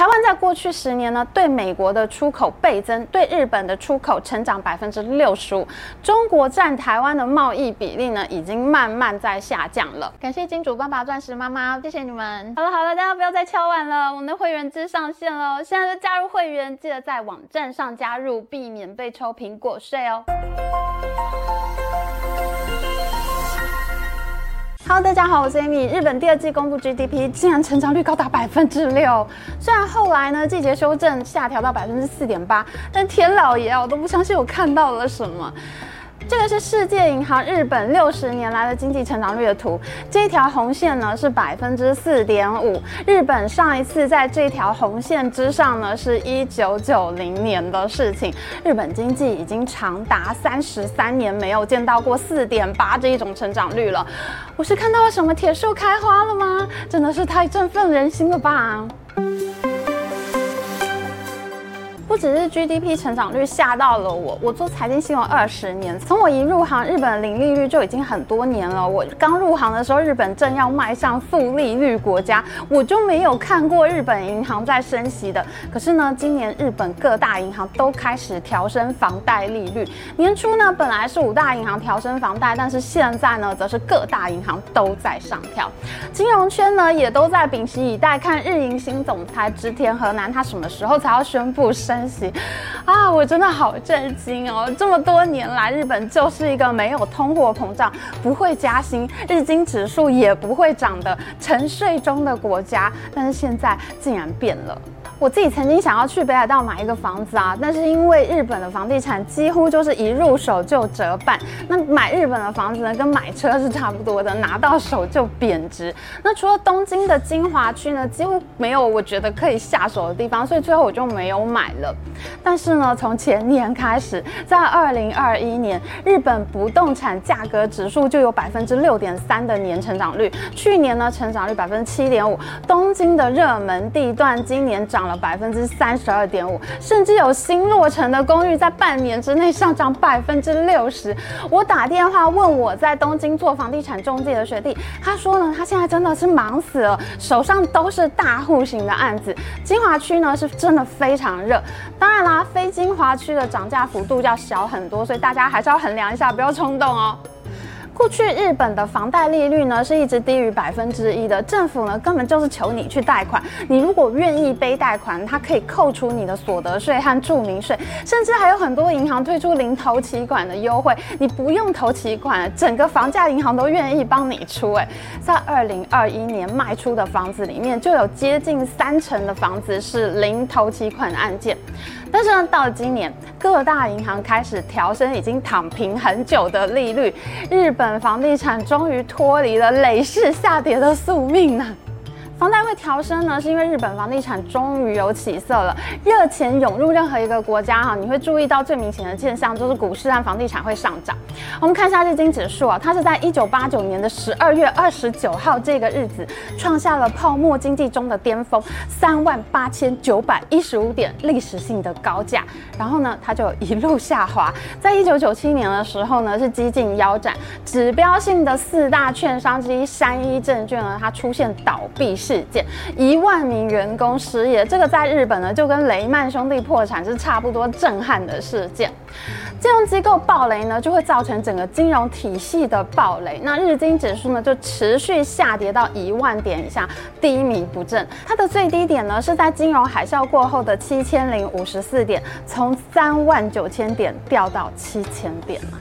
台湾在过去十年呢，对美国的出口倍增，对日本的出口成长百分之六十五。中国占台湾的贸易比例呢，已经慢慢在下降了。感谢金主爸爸、钻石妈妈，谢谢你们。好了好了，大家不要再敲碗了，我们的会员制上线了，现在就加入会员，记得在网站上加入，避免被抽苹果税哦。Hello，大家好，我是 Amy。日本第二季公布 GDP 竟然成长率高达百分之六，虽然后来呢季节修正下调到百分之四点八，但天老爷啊，我都不相信我看到了什么。这个是世界银行日本六十年来的经济成长率的图，这条红线呢是百分之四点五。日本上一次在这条红线之上呢，是一九九零年的事情。日本经济已经长达三十三年没有见到过四点八这一种成长率了。我是看到了什么铁树开花了吗？真的是太振奋人心了吧！不只是 GDP 成长率吓到了我，我做财经新闻二十年，从我一入行，日本零利率就已经很多年了。我刚入行的时候，日本正要迈向负利率国家，我就没有看过日本银行在升息的。可是呢，今年日本各大银行都开始调升房贷利率。年初呢，本来是五大银行调升房贷，但是现在呢，则是各大银行都在上调。金融圈呢，也都在屏息以待，看日银新总裁织田和南他什么时候才要宣布升。啊，我真的好震惊哦！这么多年来，日本就是一个没有通货膨胀、不会加薪、日经指数也不会涨的沉睡中的国家，但是现在竟然变了。我自己曾经想要去北海道买一个房子啊，但是因为日本的房地产几乎就是一入手就折半，那买日本的房子呢，跟买车是差不多的，拿到手就贬值。那除了东京的精华区呢，几乎没有我觉得可以下手的地方，所以最后我就没有买了。但是呢，从前年开始，在二零二一年，日本不动产价格指数就有百分之六点三的年成长率，去年呢成长率百分之七点五，东京的热门地段今年涨了百分之三十二点五，甚至有新落成的公寓在半年之内上涨百分之六十。我打电话问我在东京做房地产中介的学弟，他说呢，他现在真的是忙死了，手上都是大户型的案子。精华区呢是真的非常热，当然啦，非精华区的涨价幅度要小很多，所以大家还是要衡量一下，不要冲动哦。过去日本的房贷利率呢是一直低于百分之一的，政府呢根本就是求你去贷款。你如果愿意背贷款，它可以扣除你的所得税和住民税，甚至还有很多银行推出零头期款的优惠，你不用头期款，整个房价银行都愿意帮你出。哎，在二零二一年卖出的房子里面，就有接近三成的房子是零头期款的案件。但是呢，到今年，各大银行开始调升已经躺平很久的利率，日本房地产终于脱离了累世下跌的宿命呢。房贷会调升呢，是因为日本房地产终于有起色了，热钱涌入任何一个国家哈，你会注意到最明显的现象就是股市和房地产会上涨。我们看一下日经指数啊，它是在一九八九年的十二月二十九号这个日子创下了泡沫经济中的巅峰，三万八千九百一十五点历史性的高价，然后呢，它就一路下滑，在一九九七年的时候呢，是几近腰斩，指标性的四大券商之一山一证券呢，它出现倒闭事件，一万名员工失业，这个在日本呢就跟雷曼兄弟破产是差不多震撼的事件。金融机构暴雷呢，就会造成整个金融体系的暴雷。那日经指数呢，就持续下跌到一万点以下，低迷不振。它的最低点呢，是在金融海啸过后的七千零五十四点，从三万九千点掉到七千点了。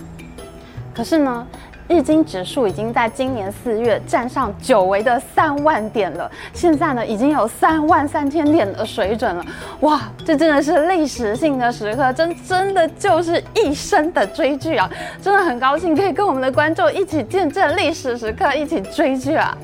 可是呢，日经指数已经在今年四月站上久违的三万点了，现在呢已经有三万三千点的水准了，哇，这真的是历史性的时刻，真真的就是一生的追剧啊！真的很高兴可以跟我们的观众一起见证历史时刻，一起追剧啊！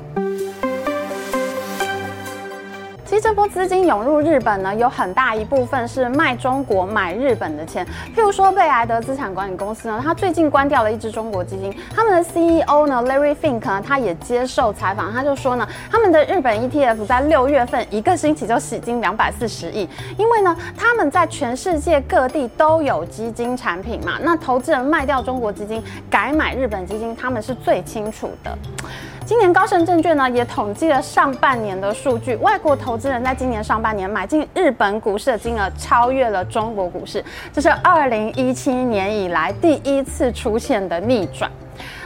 其实这波资金涌入日本呢，有很大一部分是卖中国买日本的钱。譬如说，贝莱德资产管理公司呢，他最近关掉了一支中国基金。他们的 CEO 呢，Larry Fink 呢，他也接受采访，他就说呢，他们的日本 ETF 在六月份一个星期就洗金两百四十亿，因为呢，他们在全世界各地都有基金产品嘛，那投资人卖掉中国基金，改买日本基金，他们是最清楚的。今年高盛证券呢也统计了上半年的数据，外国投资人在今年上半年买进日本股市的金额超越了中国股市，这是二零一七年以来第一次出现的逆转。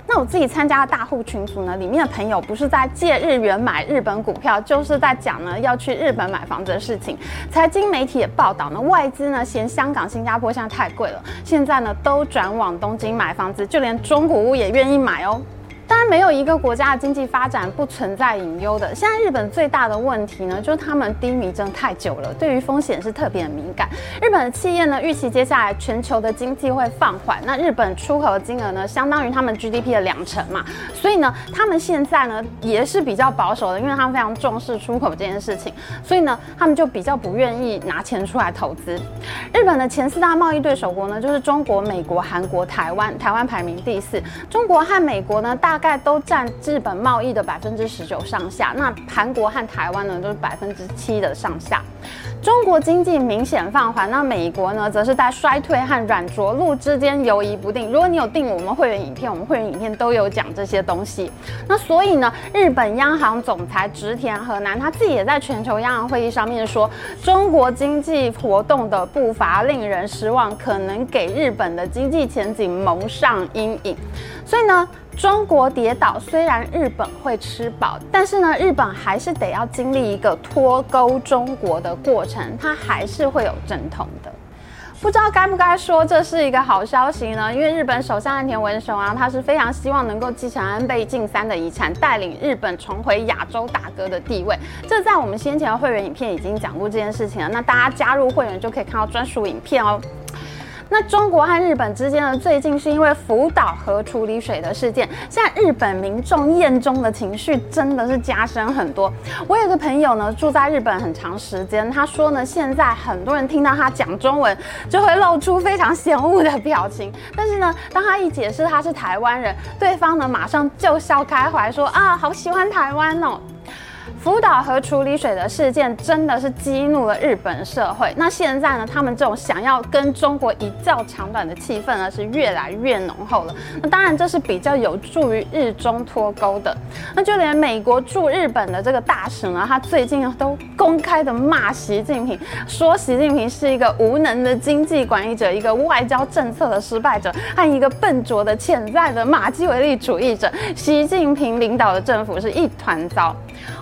那我自己参加的大户群组呢，里面的朋友不是在借日元买日本股票，就是在讲呢要去日本买房子的事情。财经媒体也报道呢，外资呢嫌香港、新加坡现在太贵了，现在呢都转往东京买房子，就连中古屋也愿意买哦。当然，没有一个国家的经济发展不存在隐忧的。现在日本最大的问题呢，就是他们低迷真的太久了，对于风险是特别的敏感。日本的企业呢，预期接下来全球的经济会放缓。那日本出口的金额呢，相当于他们 GDP 的两成嘛，所以呢，他们现在呢也是比较保守的，因为他们非常重视出口这件事情，所以呢，他们就比较不愿意拿钱出来投资。日本的前四大贸易对手国呢，就是中国、美国、韩国、台湾，台湾排名第四。中国和美国呢，大概都占日本贸易的百分之十九上下，那韩国和台湾呢都是百分之七的上下。中国经济明显放缓，那美国呢则是在衰退和软着陆之间游移不定。如果你有订我们会员影片，我们会员影片都有讲这些东西。那所以呢，日本央行总裁植田和男他自己也在全球央行会议上面说，中国经济活动的步伐令人失望，可能给日本的经济前景蒙上阴影。所以呢。中国跌倒，虽然日本会吃饱，但是呢，日本还是得要经历一个脱钩中国的过程，它还是会有阵痛的。不知道该不该说这是一个好消息呢？因为日本首相岸田文雄啊，他是非常希望能够继承安倍晋三的遗产，带领日本重回亚洲大哥的地位。这在我们先前的会员影片已经讲过这件事情了，那大家加入会员就可以看到专属影片哦。那中国和日本之间呢，最近是因为福岛核处理水的事件，现在日本民众厌中的情绪真的是加深很多。我有个朋友呢，住在日本很长时间，他说呢，现在很多人听到他讲中文，就会露出非常嫌恶的表情。但是呢，当他一解释他是台湾人，对方呢马上就笑开怀，说啊，好喜欢台湾哦。福岛核处理水的事件真的是激怒了日本社会。那现在呢，他们这种想要跟中国一较长短的气氛呢，是越来越浓厚了。那当然，这是比较有助于日中脱钩的。那就连美国驻日本的这个大使呢，他最近都公开的骂习近平，说习近平是一个无能的经济管理者，一个外交政策的失败者，和一个笨拙的潜在的马基维利主义者。习近平领导的政府是一团糟。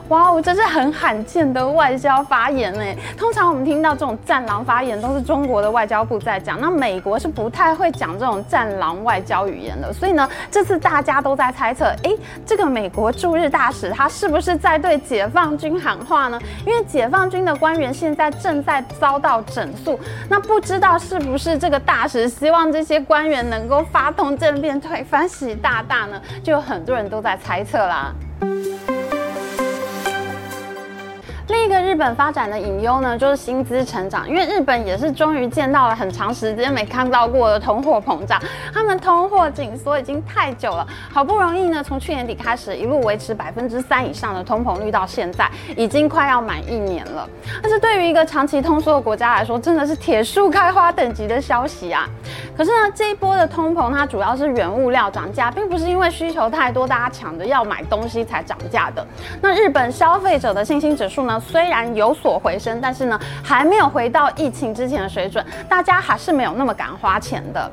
哇哦，这是很罕见的外交发言诶！通常我们听到这种战狼发言，都是中国的外交部在讲。那美国是不太会讲这种战狼外交语言的。所以呢，这次大家都在猜测，诶，这个美国驻日大使他是不是在对解放军喊话呢？因为解放军的官员现在正在遭到整肃，那不知道是不是这个大使希望这些官员能够发动政变，推翻习大大呢？就有很多人都在猜测啦。Please 一个日本发展的隐忧呢，就是薪资成长，因为日本也是终于见到了很长时间没看到过的通货膨胀，他们通货紧缩已经太久了，好不容易呢，从去年底开始一路维持百分之三以上的通膨率，到现在已经快要满一年了。但是对于一个长期通缩的国家来说，真的是铁树开花等级的消息啊！可是呢，这一波的通膨它主要是原物料涨价，并不是因为需求太多，大家抢着要买东西才涨价的。那日本消费者的信心指数呢？虽虽然有所回升，但是呢，还没有回到疫情之前的水准，大家还是没有那么敢花钱的。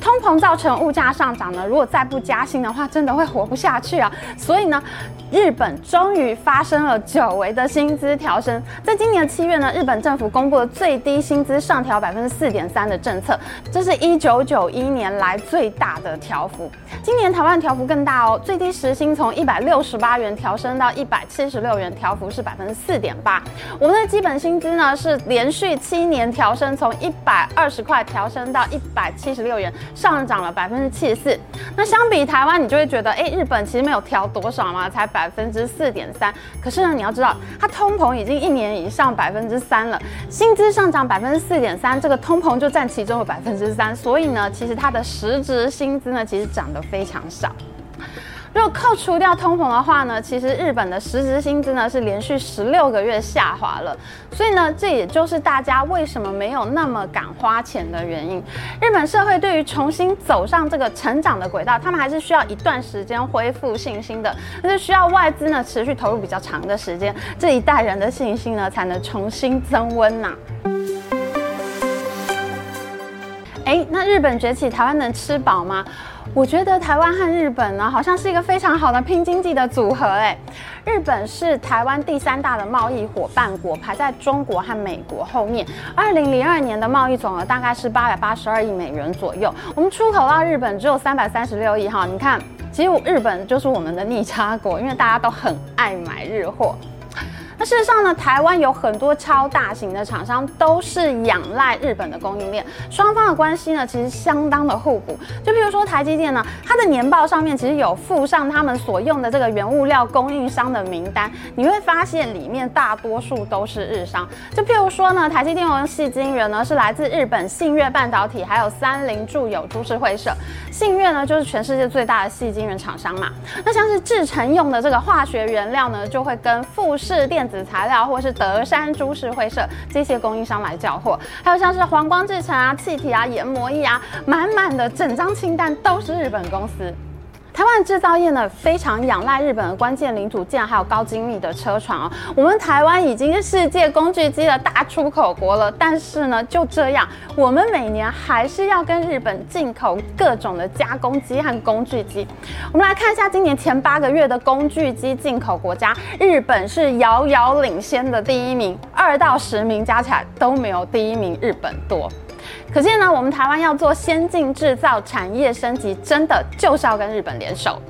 通膨造成物价上涨呢，如果再不加薪的话，真的会活不下去啊！所以呢，日本终于发生了久违的薪资调升。在今年的七月呢，日本政府公布了最低薪资上调百分之四点三的政策，这是一九九一年来最大的调幅。今年台湾调幅更大哦，最低时薪从一百六十八元调升到一百七十六元，调幅是百分之四点八。我们的基本薪资呢，是连续七年调升，从一百二十块调升到一百七十六元。上涨了百分之七十四，那相比台湾，你就会觉得，哎，日本其实没有调多少嘛，才百百分之四点三。可是呢，你要知道，它通膨已经一年以上百分之三了，薪资上涨百分之四点三，这个通膨就占其中的百分之三，所以呢，其实它的实质薪资呢，其实涨得非常少。如果扣除掉通膨的话呢，其实日本的实质薪资呢是连续十六个月下滑了。所以呢，这也就是大家为什么没有那么敢花钱的原因。日本社会对于重新走上这个成长的轨道，他们还是需要一段时间恢复信心的，那是需要外资呢持续投入比较长的时间，这一代人的信心呢才能重新增温呐、啊。哎，那日本崛起，台湾能吃饱吗？我觉得台湾和日本呢，好像是一个非常好的拼经济的组合。哎，日本是台湾第三大的贸易伙伴国，排在中国和美国后面。二零零二年的贸易总额大概是八百八十二亿美元左右，我们出口到日本只有三百三十六亿。哈，你看，其实日本就是我们的逆差国，因为大家都很爱买日货。那事实上呢，台湾有很多超大型的厂商都是仰赖日本的供应链，双方的关系呢其实相当的互补。就比如说台积电呢，它的年报上面其实有附上他们所用的这个原物料供应商的名单，你会发现里面大多数都是日商。就譬如说呢，台积电用细晶圆呢是来自日本信越半导体，还有三菱住友株式会社。信越呢就是全世界最大的细晶圆厂商嘛。那像是制程用的这个化学原料呢，就会跟富士电。子材料或是德山株式会社这些供应商来交货，还有像是黄光制成啊、气体啊、研磨液啊，满满的整张清单都是日本公司。台湾制造业呢，非常仰赖日本的关键零组件，还有高精密的车床哦。我们台湾已经是世界工具机的大出口国了，但是呢，就这样，我们每年还是要跟日本进口各种的加工机和工具机。我们来看一下今年前八个月的工具机进口国家，日本是遥遥领先的第一名，二到十名加起来都没有第一名日本多。可见呢，我们台湾要做先进制造、产业升级，真的就是要跟日本联手。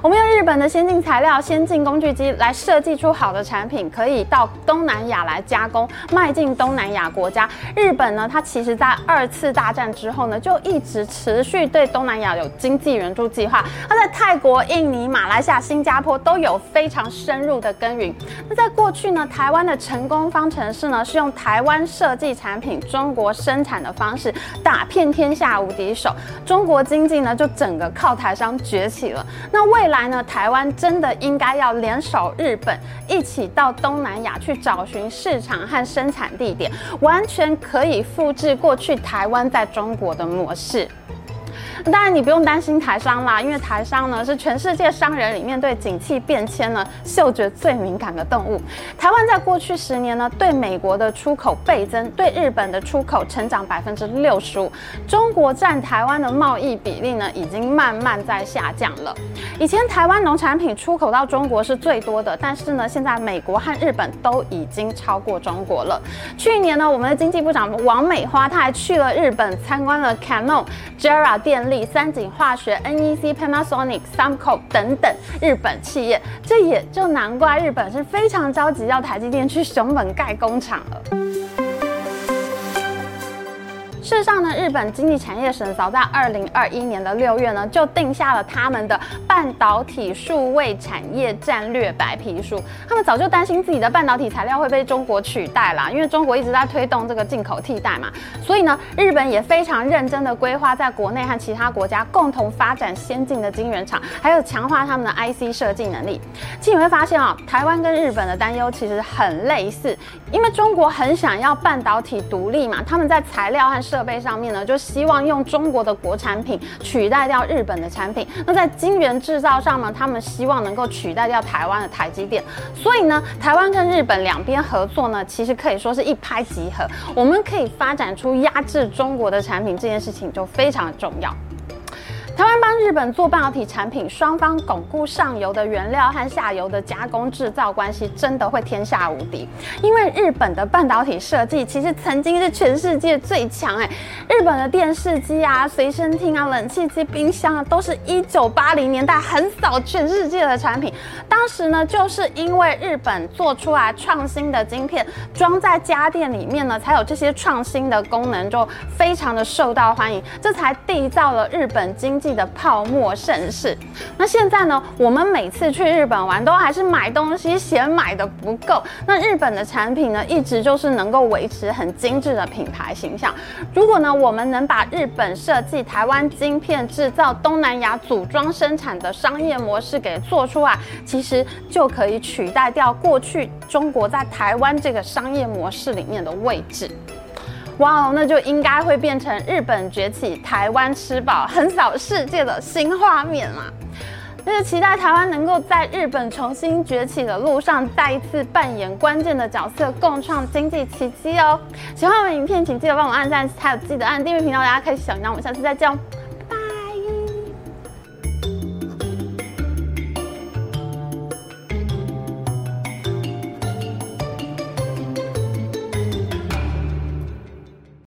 我们用日本的先进材料、先进工具机来设计出好的产品，可以到东南亚来加工，迈进东南亚国家。日本呢，它其实在二次大战之后呢，就一直持续对东南亚有经济援助计划。它在泰国、印尼、马来西亚、新加坡都有非常深入的耕耘。那在过去呢，台湾的成功方程式呢，是用台湾设计产品、中国生产的方式打遍天下无敌手。中国经济呢，就整个靠台商崛起了。那为来呢，台湾真的应该要联手日本，一起到东南亚去找寻市场和生产地点，完全可以复制过去台湾在中国的模式。当然，你不用担心台商啦，因为台商呢是全世界商人里面对景气变迁呢嗅觉最敏感的动物。台湾在过去十年呢对美国的出口倍增，对日本的出口成长百分之六十五。中国占台湾的贸易比例呢已经慢慢在下降了。以前台湾农产品出口到中国是最多的，但是呢现在美国和日本都已经超过中国了。去年呢我们的经济部长王美花她还去了日本参观了 Canon、JERA 三井化学、NEC、Panasonic、Sumco 等等日本企业，这也就难怪日本是非常着急要台积电去熊本盖工厂了。事实上呢，日本经济产业省早在二零二一年的六月呢，就定下了他们的半导体数位产业战略白皮书。他们早就担心自己的半导体材料会被中国取代啦，因为中国一直在推动这个进口替代嘛。所以呢，日本也非常认真的规划在国内和其他国家共同发展先进的晶圆厂，还有强化他们的 IC 设计能力。其实你会发现啊，台湾跟日本的担忧其实很类似，因为中国很想要半导体独立嘛，他们在材料和设设备上面呢，就希望用中国的国产品取代掉日本的产品。那在晶圆制造上呢，他们希望能够取代掉台湾的台积电。所以呢，台湾跟日本两边合作呢，其实可以说是一拍即合。我们可以发展出压制中国的产品，这件事情就非常重要。日本做半导体产品，双方巩固上游的原料和下游的加工制造关系，真的会天下无敌。因为日本的半导体设计其实曾经是全世界最强哎，日本的电视机啊、随身听啊、冷气机、冰箱啊，都是一九八零年代横扫全世界的产品。当时呢，就是因为日本做出来创新的晶片，装在家电里面呢，才有这些创新的功能，就非常的受到欢迎，这才缔造了日本经济。济的泡泡沫盛世。那现在呢，我们每次去日本玩，都还是买东西嫌买的不够。那日本的产品呢，一直就是能够维持很精致的品牌形象。如果呢，我们能把日本设计、台湾晶片制造、东南亚组装生产的商业模式给做出来，其实就可以取代掉过去中国在台湾这个商业模式里面的位置。哇哦，那就应该会变成日本崛起、台湾吃饱、横扫世界的新画面啦。那就期待台湾能够在日本重新崛起的路上，再一次扮演关键的角色，共创经济奇迹哦。喜欢我们影片，请记得帮我按赞，还有记得按订阅频道，大家可以小铃铛。我们下次再见哦。